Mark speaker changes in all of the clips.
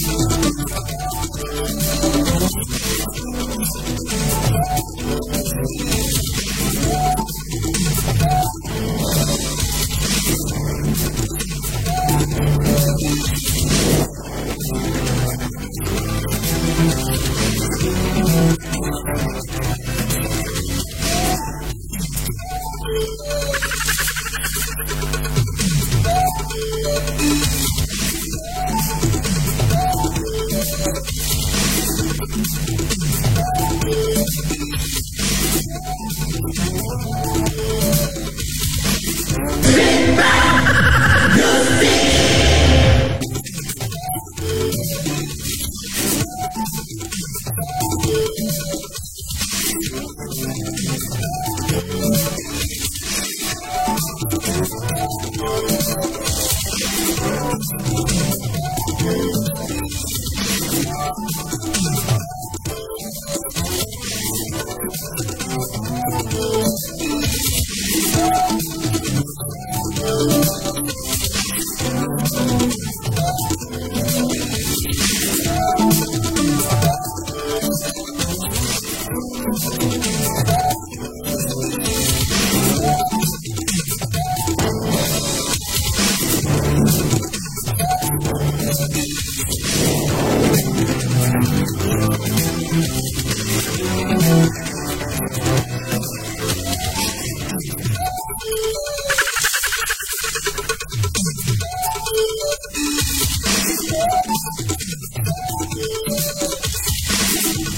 Speaker 1: Mais
Speaker 2: Thank you.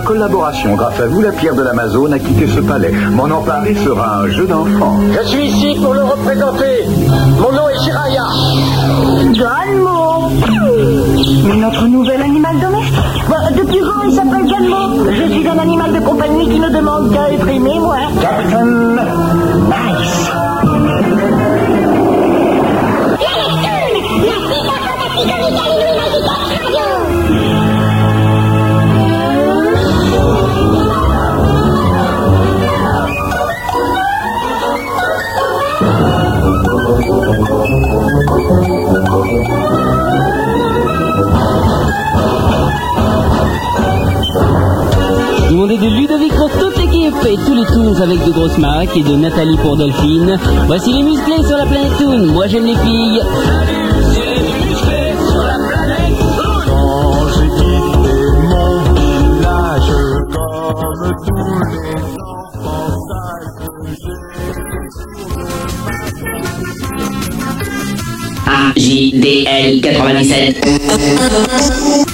Speaker 2: collaboration. Grâce à vous, la pierre de l'Amazone a quitté ce palais. M'en emparer sera un jeu d'enfant.
Speaker 1: Je suis ici pour le représenter. Mon nom est Jiraya.
Speaker 3: Galmo Notre nouvel animal domestique Bah, Depuis quand il s'appelle Galmo? Je suis un animal de compagnie qui ne demande qu'à être aimé, moi.
Speaker 1: Captain Nice.
Speaker 4: Et tous les Toons avec de grosses marques et de Nathalie pour Delphine. Voici les musclés sur la planète Toon. Moi j'aime les filles.
Speaker 5: Quand j'ai quitté mon village, comme tous les enfants sages que j'ai
Speaker 6: AJDL 97.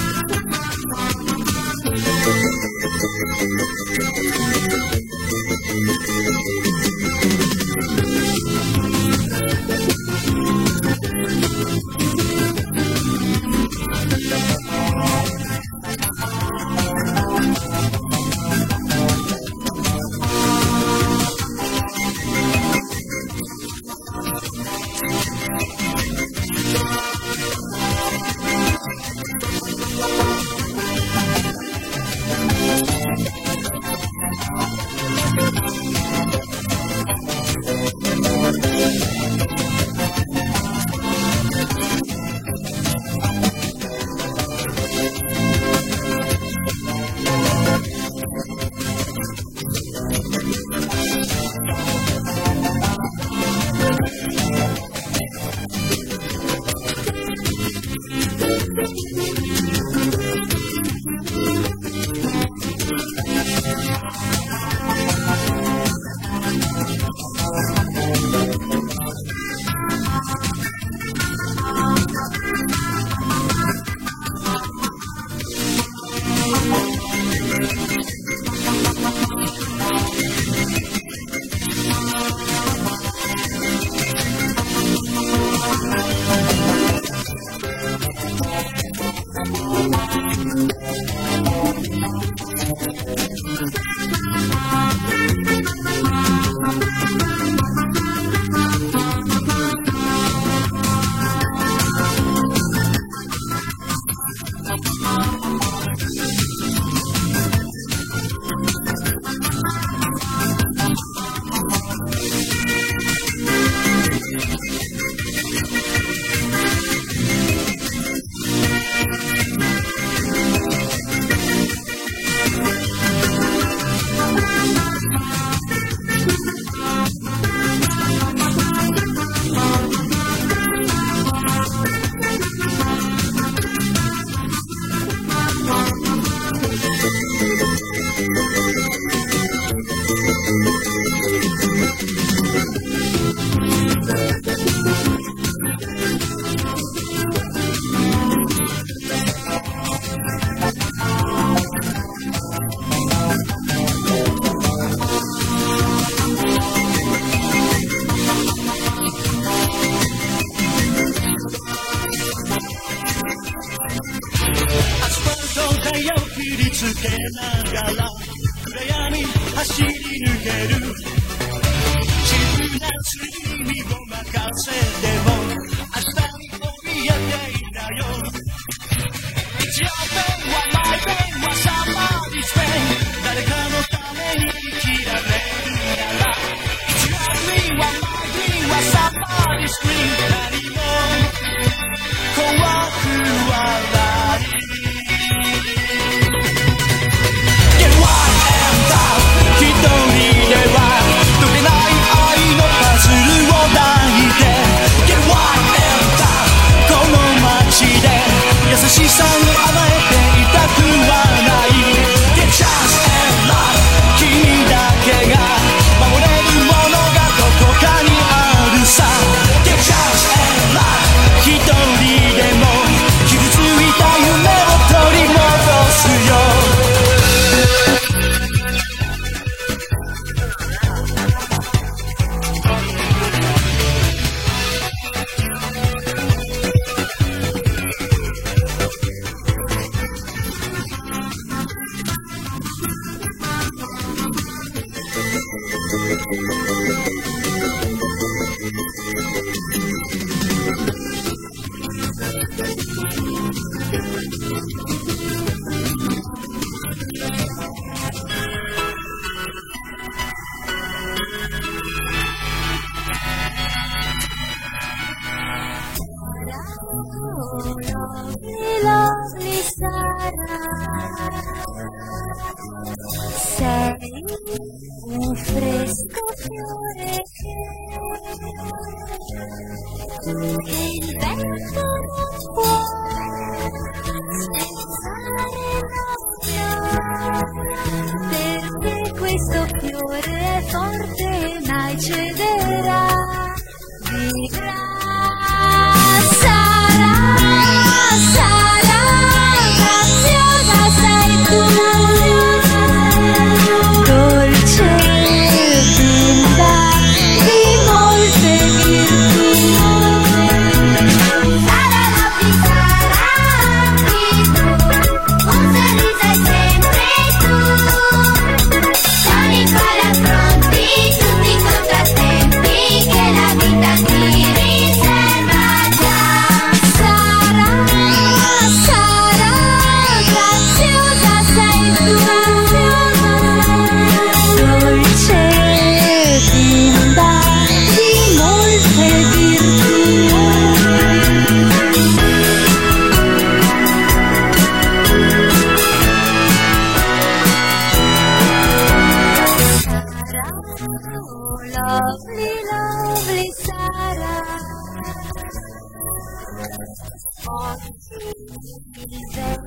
Speaker 7: Even though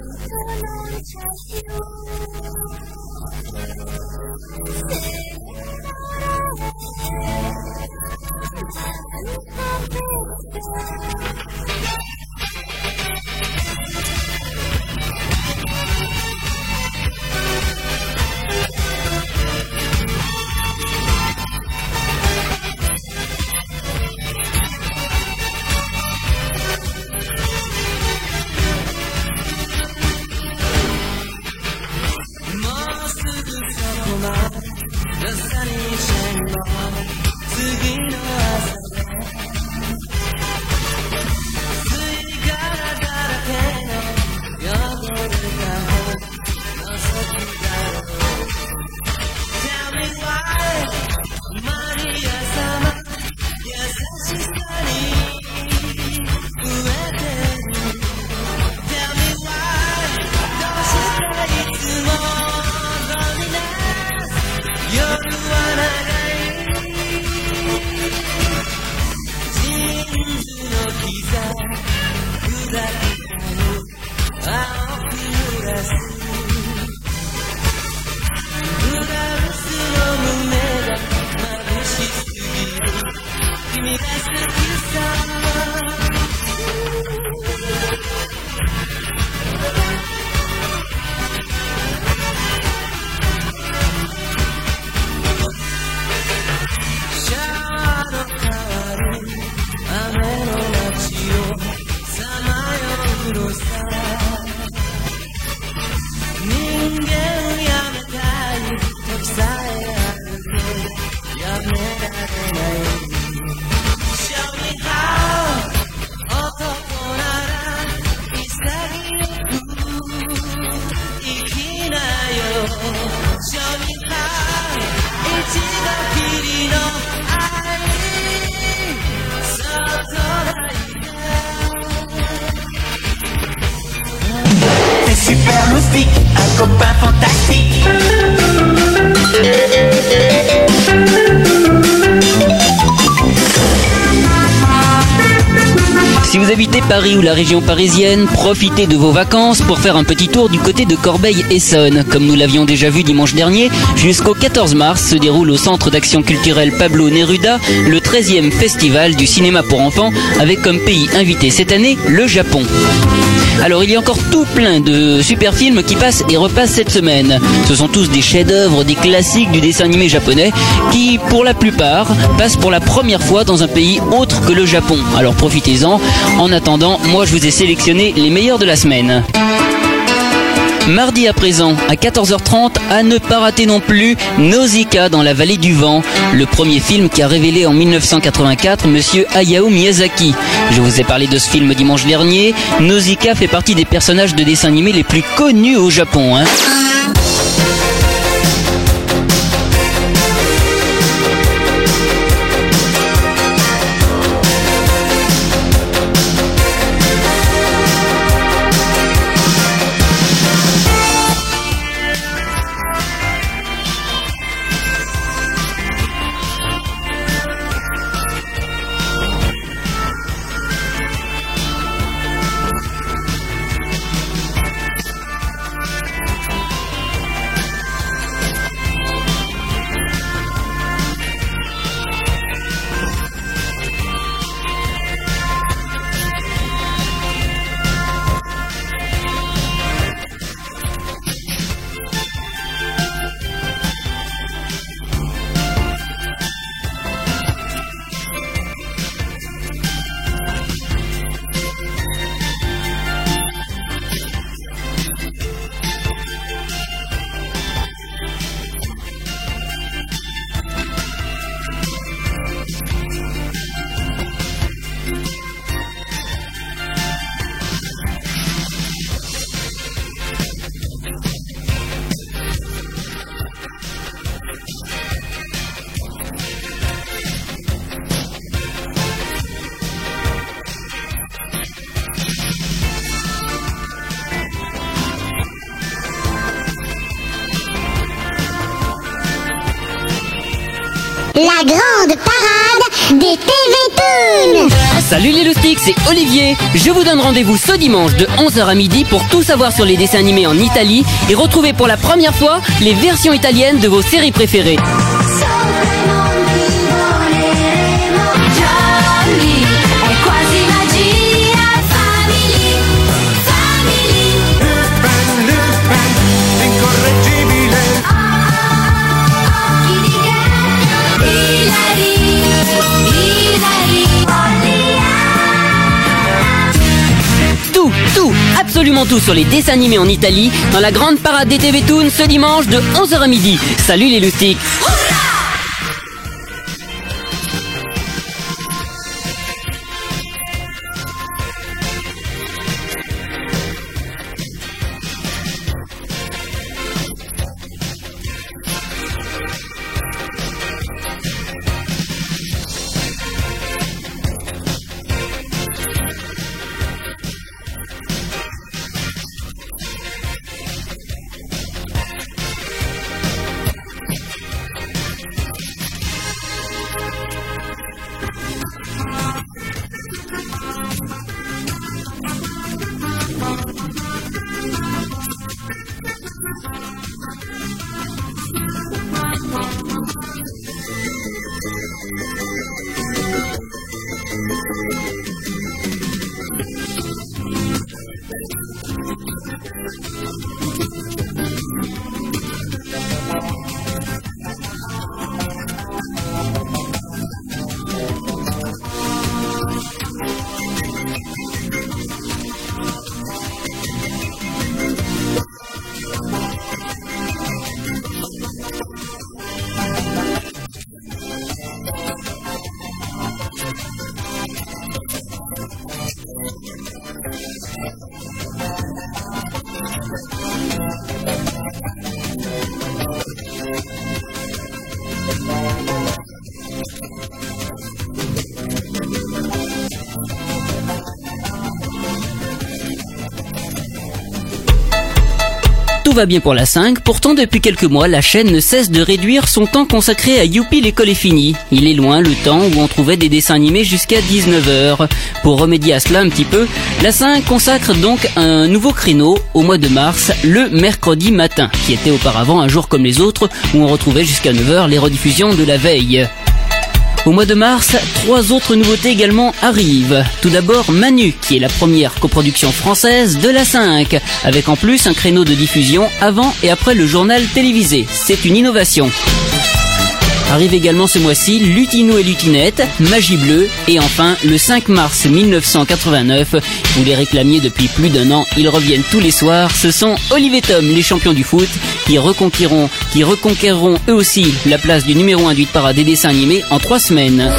Speaker 8: I trust you. Un
Speaker 7: copain fantastique.
Speaker 4: Si vous habitez Paris ou la région parisienne, profitez de vos vacances pour faire un petit tour du côté de Corbeil-Essonne. Comme nous l'avions déjà vu dimanche dernier, jusqu'au 14 mars se déroule au Centre d'action culturelle Pablo Neruda le 13e festival du cinéma pour enfants avec comme pays invité cette année le Japon. Alors il y a encore tout plein de super films qui passent et repassent cette semaine. Ce sont tous des chefs-d'œuvre, des classiques du dessin animé japonais qui, pour la plupart, passent pour la première fois dans un pays autre que le Japon. Alors profitez-en. En attendant, moi je vous ai sélectionné les meilleurs de la semaine. Mardi à présent, à 14h30, à ne pas rater non plus, Nausicaa dans la vallée du vent, le premier film qui a révélé en 1984 monsieur Hayao Miyazaki. Je vous ai parlé de ce film dimanche dernier. Nausicaa fait partie des personnages de dessins animés les plus connus au Japon. hein. Salut les loustiques, c'est Olivier. Je vous donne rendez-vous ce dimanche de 11h à midi pour tout savoir sur les dessins animés en Italie et retrouver pour la première fois les versions italiennes de vos séries préférées. Tout sur les dessins animés en Italie dans la grande parade des TV Toon ce dimanche de 11h à midi. Salut les loustiques. Tout va bien pour la 5, pourtant depuis quelques mois, la chaîne ne cesse de réduire son temps consacré à Youpi l'école est finie. Il est loin le temps où on trouvait des dessins animés jusqu'à 19h. Pour remédier à cela un petit peu, la 5 consacre donc un nouveau créneau au mois de mars, le mercredi matin, qui était auparavant un jour comme les autres où on retrouvait jusqu'à 9h les rediffusions de la veille. Au mois de mars, trois autres nouveautés également arrivent. Tout d'abord Manu, qui est la première coproduction française de la 5, avec en plus un créneau de diffusion avant et après le journal télévisé. C'est une innovation. Arrive également ce mois-ci Lutino et Lutinette, Magie Bleue et enfin le 5 mars 1989. Vous les réclamiez depuis plus d'un an, ils reviennent tous les soirs. Ce sont Olivier Tom, les champions du foot, qui reconquiront, qui reconquerront eux aussi la place du numéro 1 du parade des dessins animés en trois semaines.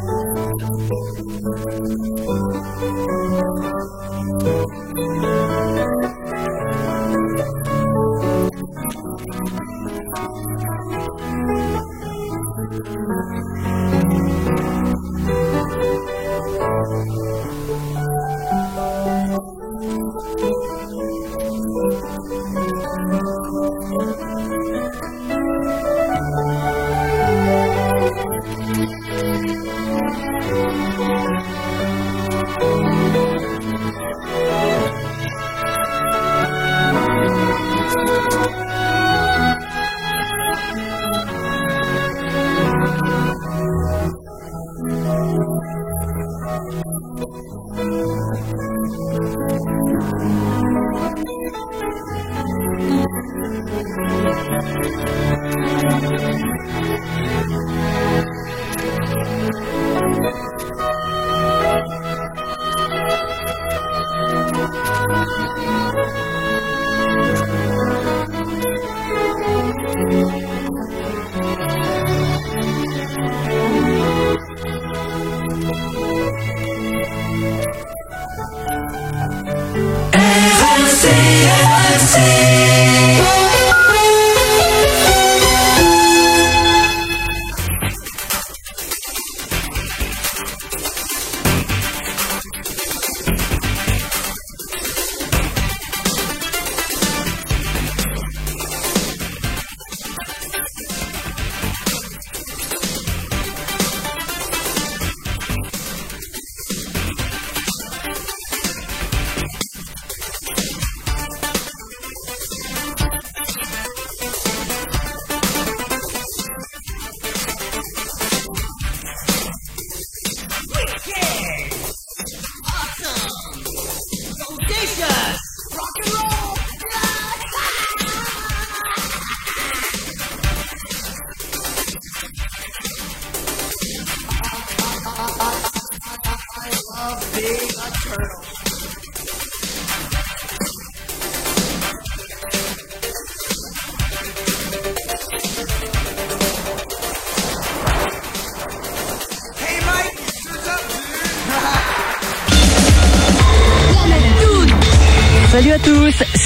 Speaker 3: Thank
Speaker 4: you.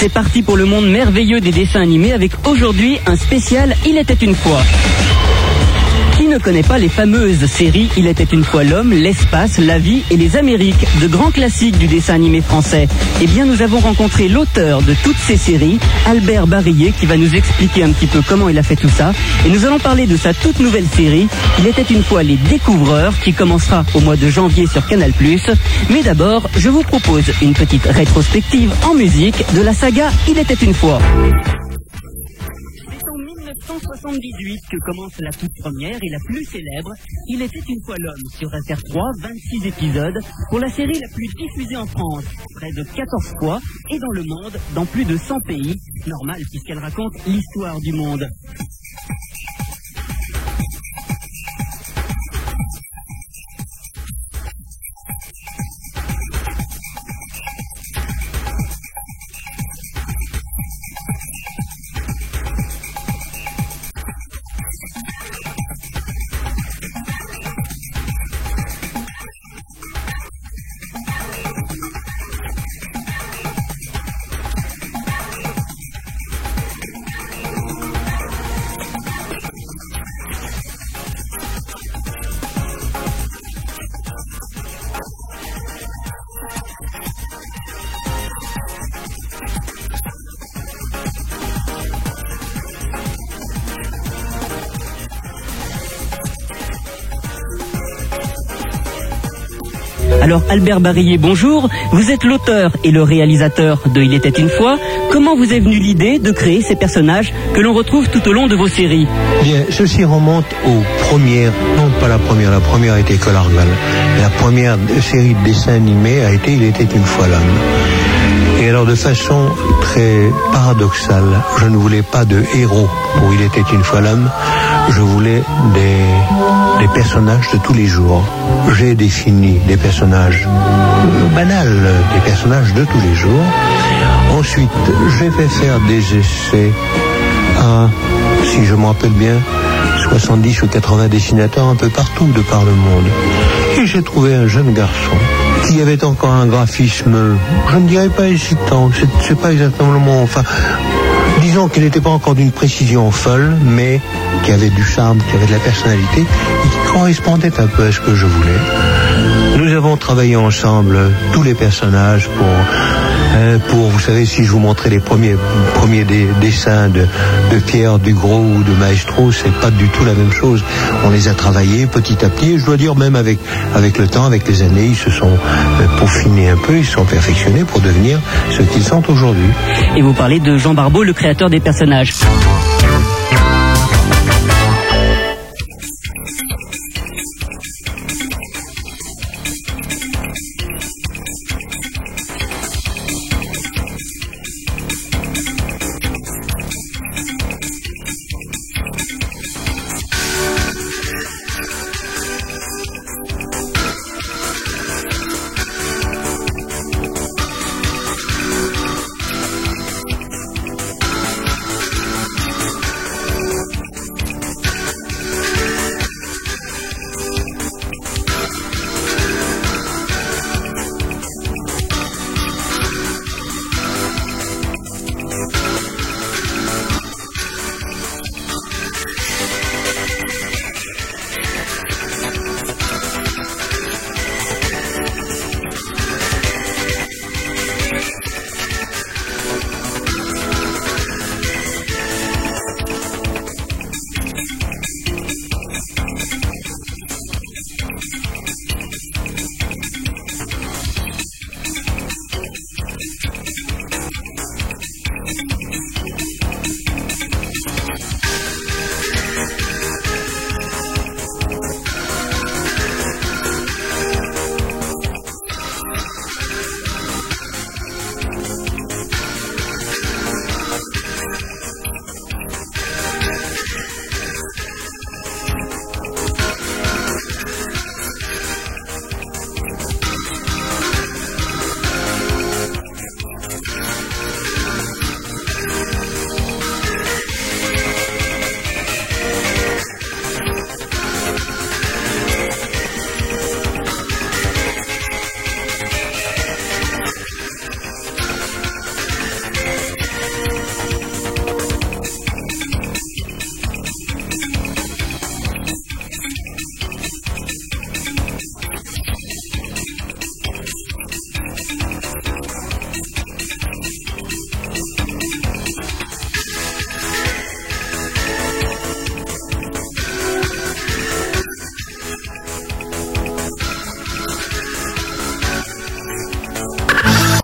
Speaker 4: C'est parti pour le monde merveilleux des dessins animés avec aujourd'hui un spécial Il était une fois. Ne connaît pas les fameuses séries Il était une fois l'homme, l'espace, la vie et les Amériques, de grands classiques du dessin animé français Eh bien, nous avons rencontré l'auteur de toutes ces séries, Albert Barillet, qui va nous expliquer un petit peu comment il a fait tout ça. Et nous allons parler de sa toute nouvelle série, Il était une fois les Découvreurs, qui commencera au mois de janvier sur Canal+. Mais d'abord, je vous propose une petite rétrospective en musique de la saga Il était une fois. C'est en 1978 que commence la toute première et la plus célèbre. Il était une fois l'homme sur FR3, 26 épisodes, pour la série la plus diffusée en France, près de 14 fois, et dans le monde, dans plus de 100 pays. Normal puisqu'elle raconte l'histoire du monde. Albert Barillet, bonjour. Vous êtes l'auteur et le réalisateur de Il était une fois. Comment vous est venue l'idée de créer ces personnages que l'on retrouve tout au long de vos séries
Speaker 9: Bien, ceci remonte aux premières, non pas la première, la première été Collargal. La première série de dessins animés a été Il était une fois l'homme. Et alors de façon très paradoxale, je ne voulais pas de héros pour Il était une fois l'homme, je voulais des, des personnages de tous les jours. J'ai défini des personnages banals, des personnages de tous les jours. Ensuite, j'ai fait faire des essais à, si je me rappelle bien, 70 ou 80 dessinateurs un peu partout de par le monde. Et j'ai trouvé un jeune garçon qui avait encore un graphisme, je ne dirais pas hésitant, c'est, pas exactement le mot, enfin, disons qu'il n'était pas encore d'une précision folle, mais qui avait du charme, qui avait de la personnalité, et qui correspondait un peu à ce que je voulais. Nous avons travaillé ensemble tous les personnages pour euh, pour, vous savez, si je vous montrais les premiers, premiers dessins de, de Pierre Dugros ou de Maestro, c'est pas du tout la même chose. On les a travaillés petit à petit, et je dois dire même avec, avec le temps, avec les années, ils se sont euh, peaufinés un peu, ils se sont perfectionnés pour devenir ce qu'ils sont aujourd'hui.
Speaker 4: Et vous parlez de Jean Barbeau, le créateur des personnages.